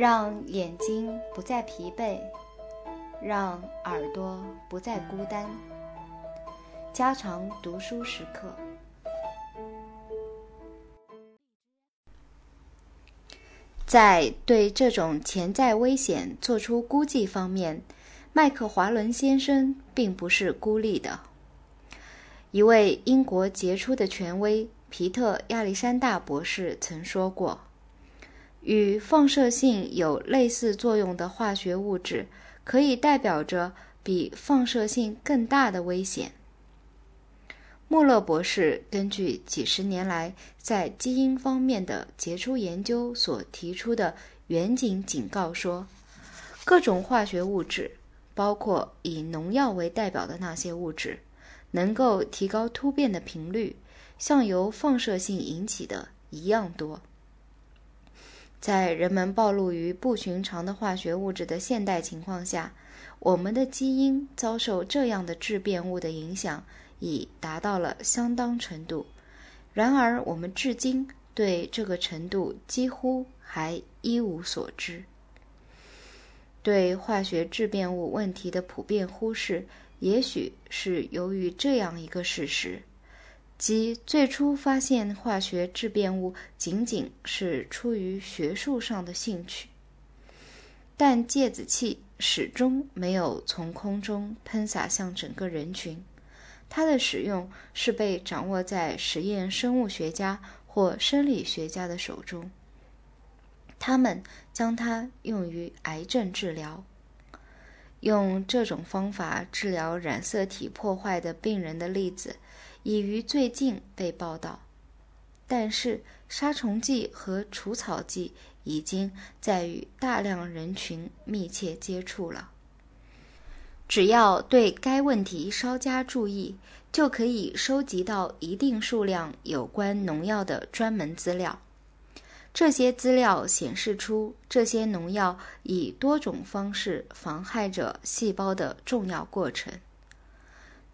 让眼睛不再疲惫，让耳朵不再孤单。加长读书时刻。在对这种潜在危险做出估计方面，麦克华伦先生并不是孤立的。一位英国杰出的权威皮特亚历山大博士曾说过：“与放射性有类似作用的化学物质，可以代表着比放射性更大的危险。”穆勒博士根据几十年来在基因方面的杰出研究所提出的远景警告说，各种化学物质，包括以农药为代表的那些物质，能够提高突变的频率，像由放射性引起的一样多。在人们暴露于不寻常的化学物质的现代情况下，我们的基因遭受这样的质变物的影响。已达到了相当程度，然而我们至今对这个程度几乎还一无所知。对化学质变物问题的普遍忽视，也许是由于这样一个事实：即最初发现化学质变物仅仅是出于学术上的兴趣，但芥子气始终没有从空中喷洒向整个人群。它的使用是被掌握在实验生物学家或生理学家的手中。他们将它用于癌症治疗。用这种方法治疗染色体破坏的病人的例子，已于最近被报道。但是，杀虫剂和除草剂已经在与大量人群密切接触了。只要对该问题稍加注意，就可以收集到一定数量有关农药的专门资料。这些资料显示出这些农药以多种方式妨害着细胞的重要过程，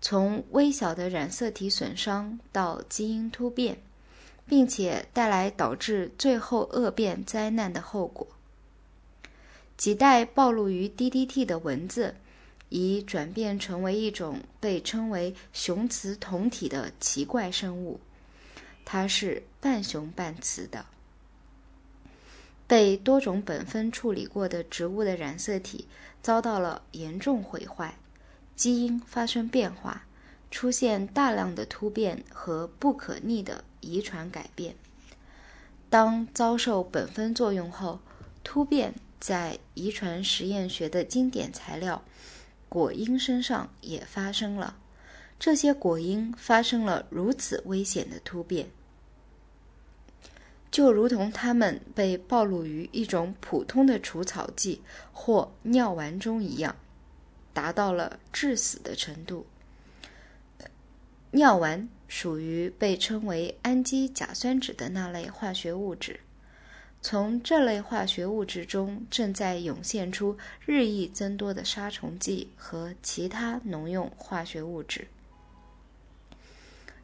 从微小的染色体损伤到基因突变，并且带来导致最后恶变灾难的后果。几代暴露于 DDT 的蚊子。已转变成为一种被称为雄雌同体的奇怪生物，它是半雄半雌的。被多种苯酚处理过的植物的染色体遭到了严重毁坏，基因发生变化，出现大量的突变和不可逆的遗传改变。当遭受苯酚作用后，突变在遗传实验学的经典材料。果蝇身上也发生了，这些果蝇发生了如此危险的突变，就如同它们被暴露于一种普通的除草剂或尿丸中一样，达到了致死的程度。尿丸属于被称为氨基甲酸酯的那类化学物质。从这类化学物质中正在涌现出日益增多的杀虫剂和其他农用化学物质。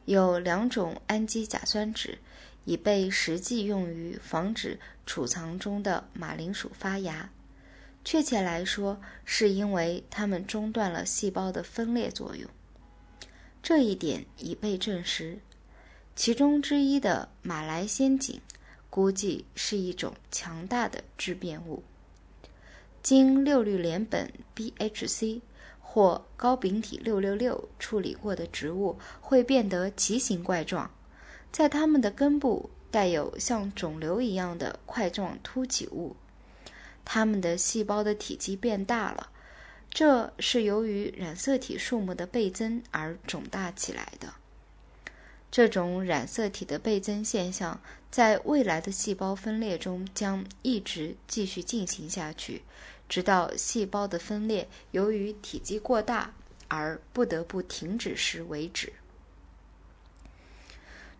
有两种氨基甲酸酯已被实际用于防止储藏中的马铃薯发芽，确切来说，是因为它们中断了细胞的分裂作用。这一点已被证实。其中之一的马来仙碱。估计是一种强大的质变物。经六氯联苯 （BHC） 或高丙体六六六处理过的植物会变得奇形怪状，在它们的根部带有像肿瘤一样的块状凸起物，它们的细胞的体积变大了，这是由于染色体数目的倍增而肿大起来的。这种染色体的倍增现象在未来的细胞分裂中将一直继续进行下去，直到细胞的分裂由于体积过大而不得不停止时为止。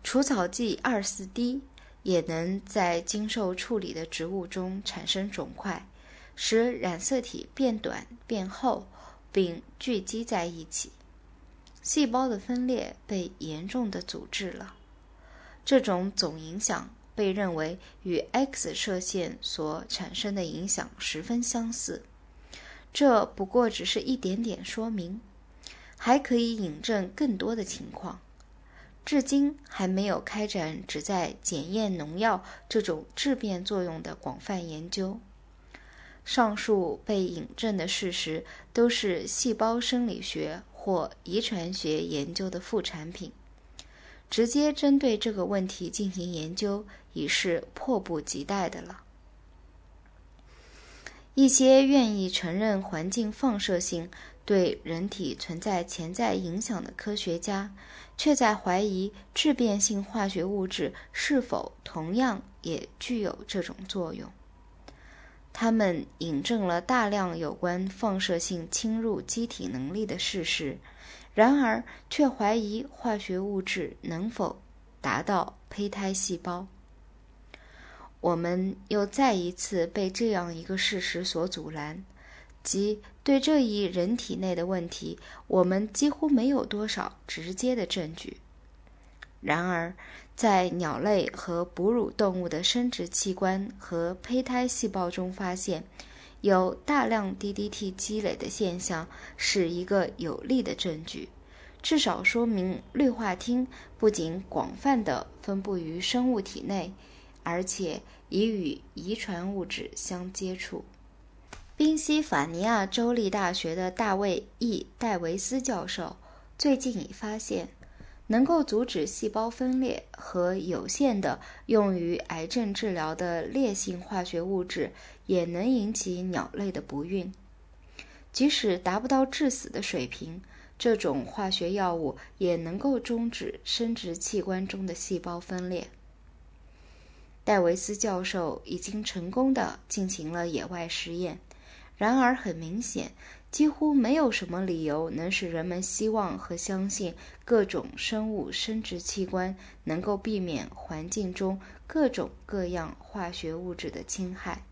除草剂二四 D 也能在经受处理的植物中产生肿块，使染色体变短变厚，并聚集在一起。细胞的分裂被严重的阻滞了。这种总影响被认为与 X 射线所产生的影响十分相似。这不过只是一点点说明，还可以引证更多的情况。至今还没有开展旨在检验农药这种质变作用的广泛研究。上述被引证的事实都是细胞生理学或遗传学研究的副产品。直接针对这个问题进行研究已是迫不及待的了。一些愿意承认环境放射性对人体存在潜在影响的科学家，却在怀疑致变性化学物质是否同样也具有这种作用。他们引证了大量有关放射性侵入机体能力的事实，然而却怀疑化学物质能否达到胚胎细胞。我们又再一次被这样一个事实所阻拦，即对这一人体内的问题，我们几乎没有多少直接的证据。然而，在鸟类和哺乳动物的生殖器官和胚胎细胞中发现有大量 DDT 积累的现象，是一个有力的证据，至少说明氯化烃不仅广泛的分布于生物体内。而且已与遗传物质相接触。宾夕法尼亚州立大学的大卫 ·E· 戴维斯教授最近已发现，能够阻止细胞分裂和有限的用于癌症治疗的烈性化学物质也能引起鸟类的不孕。即使达不到致死的水平，这种化学药物也能够终止生殖器官中的细胞分裂。戴维斯教授已经成功的进行了野外实验，然而很明显，几乎没有什么理由能使人们希望和相信各种生物生殖器官能够避免环境中各种各样化学物质的侵害。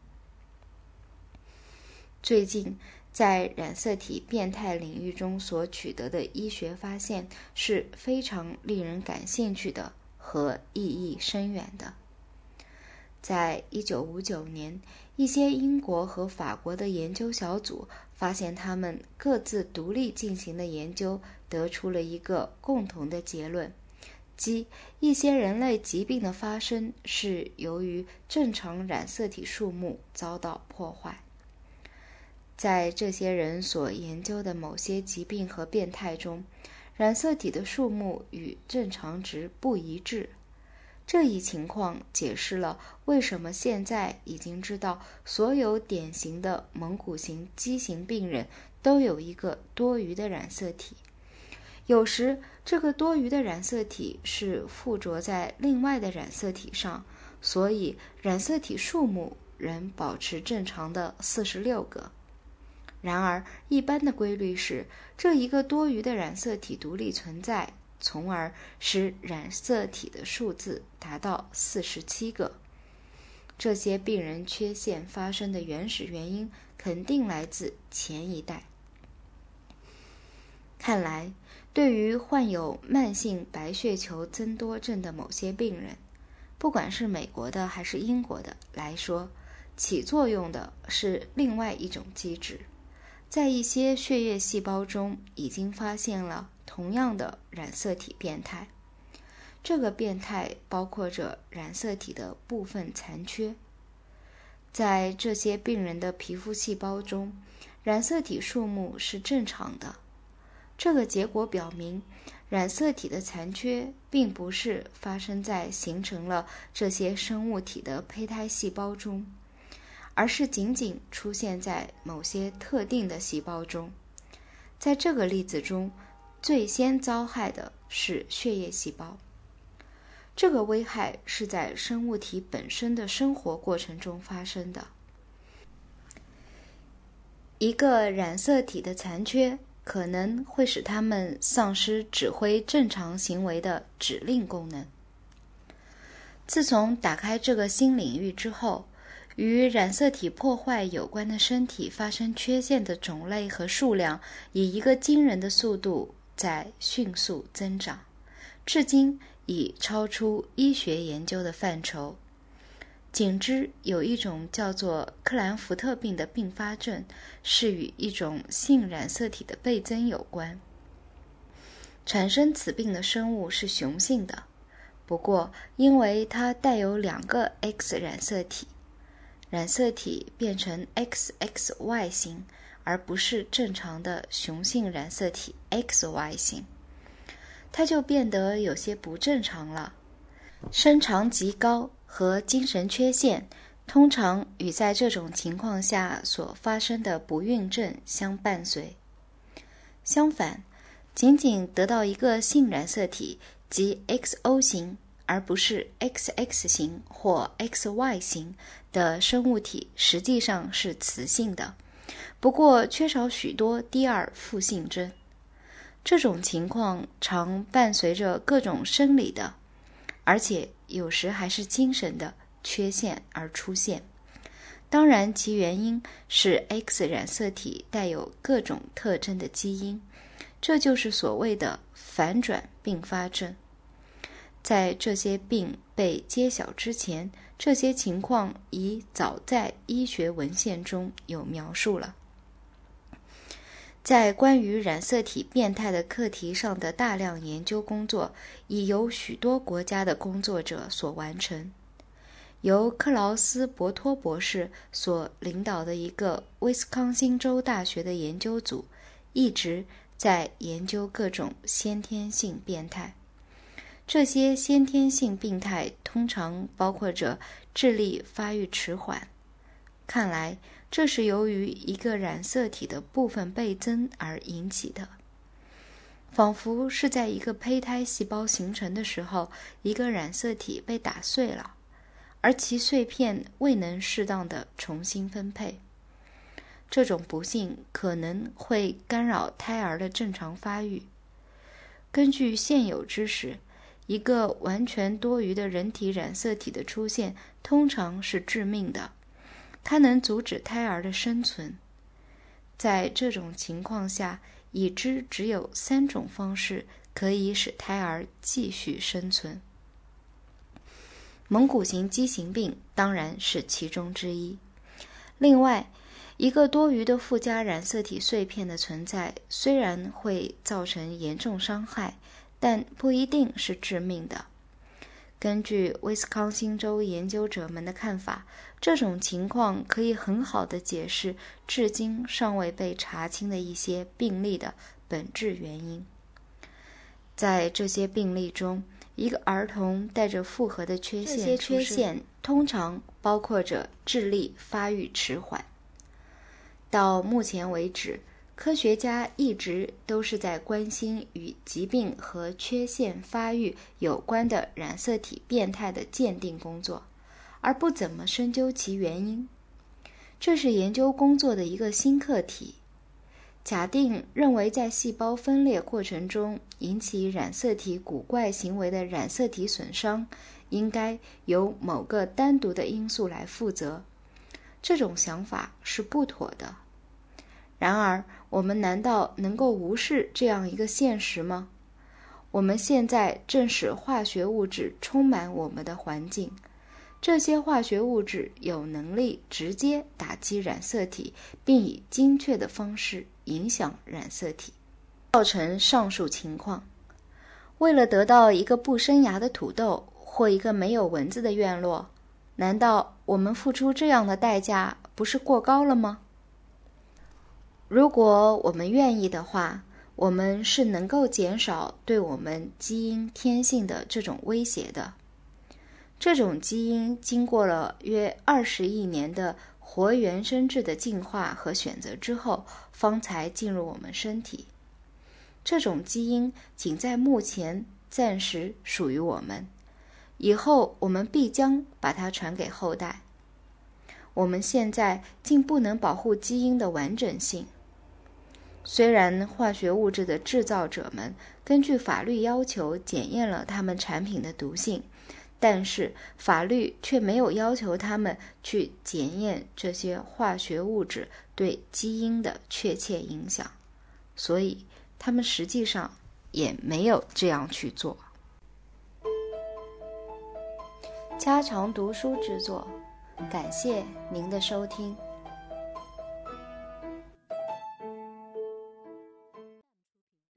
最近，在染色体变态领域中所取得的医学发现是非常令人感兴趣的和意义深远的。在一九五九年，一些英国和法国的研究小组发现，他们各自独立进行的研究得出了一个共同的结论，即一些人类疾病的发生是由于正常染色体数目遭到破坏。在这些人所研究的某些疾病和变态中，染色体的数目与正常值不一致。这一情况解释了为什么现在已经知道所有典型的蒙古型畸形病人都有一个多余的染色体。有时，这个多余的染色体是附着在另外的染色体上，所以染色体数目仍保持正常的四十六个。然而，一般的规律是，这一个多余的染色体独立存在。从而使染色体的数字达到四十七个。这些病人缺陷发生的原始原因肯定来自前一代。看来，对于患有慢性白血球增多症的某些病人，不管是美国的还是英国的来说，起作用的是另外一种机制，在一些血液细胞中已经发现了。同样的染色体变态，这个变态包括着染色体的部分残缺。在这些病人的皮肤细胞中，染色体数目是正常的。这个结果表明，染色体的残缺并不是发生在形成了这些生物体的胚胎细胞中，而是仅仅出现在某些特定的细胞中。在这个例子中。最先遭害的是血液细胞。这个危害是在生物体本身的生活过程中发生的。一个染色体的残缺可能会使它们丧失指挥正常行为的指令功能。自从打开这个新领域之后，与染色体破坏有关的身体发生缺陷的种类和数量以一个惊人的速度。在迅速增长，至今已超出医学研究的范畴。仅知有一种叫做克兰福特病的并发症，是与一种性染色体的倍增有关。产生此病的生物是雄性的，不过因为它带有两个 X 染色体，染色体变成 XXY 型，而不是正常的雄性染色体 XY 型，它就变得有些不正常了，身长极高。和精神缺陷通常与在这种情况下所发生的不孕症相伴随。相反，仅仅得到一个性染色体即 XO 型，而不是 XX 型或 XY 型的生物体，实际上是雌性的，不过缺少许多第二复性征。这种情况常伴随着各种生理的。而且有时还是精神的缺陷而出现，当然其原因是 X 染色体带有各种特征的基因，这就是所谓的反转并发症。在这些病被揭晓之前，这些情况已早在医学文献中有描述了。在关于染色体变态的课题上的大量研究工作，已由许多国家的工作者所完成。由克劳斯·博托博士所领导的一个威斯康星州大学的研究组，一直在研究各种先天性变态。这些先天性病态通常包括着智力发育迟缓。看来。这是由于一个染色体的部分倍增而引起的，仿佛是在一个胚胎细胞形成的时候，一个染色体被打碎了，而其碎片未能适当的重新分配。这种不幸可能会干扰胎儿的正常发育。根据现有知识，一个完全多余的人体染色体的出现通常是致命的。它能阻止胎儿的生存。在这种情况下，已知只有三种方式可以使胎儿继续生存。蒙古型畸形病当然是其中之一。另外，一个多余的附加染色体碎片的存在虽然会造成严重伤害，但不一定是致命的。根据威斯康星州研究者们的看法，这种情况可以很好的解释至今尚未被查清的一些病例的本质原因。在这些病例中，一个儿童带着复合的缺陷，这些缺陷通常包括着智力发育迟缓。到目前为止。科学家一直都是在关心与疾病和缺陷发育有关的染色体变态的鉴定工作，而不怎么深究其原因。这是研究工作的一个新课题。假定认为在细胞分裂过程中引起染色体古怪行为的染色体损伤，应该由某个单独的因素来负责，这种想法是不妥的。然而，我们难道能够无视这样一个现实吗？我们现在正使化学物质充满我们的环境，这些化学物质有能力直接打击染色体，并以精确的方式影响染色体，造成上述情况。为了得到一个不生芽的土豆或一个没有蚊子的院落，难道我们付出这样的代价不是过高了吗？如果我们愿意的话，我们是能够减少对我们基因天性的这种威胁的。这种基因经过了约二十亿年的活原生质的进化和选择之后，方才进入我们身体。这种基因仅在目前暂时属于我们，以后我们必将把它传给后代。我们现在竟不能保护基因的完整性。虽然化学物质的制造者们根据法律要求检验了他们产品的毒性，但是法律却没有要求他们去检验这些化学物质对基因的确切影响，所以他们实际上也没有这样去做。家常读书之作。感谢您的收听。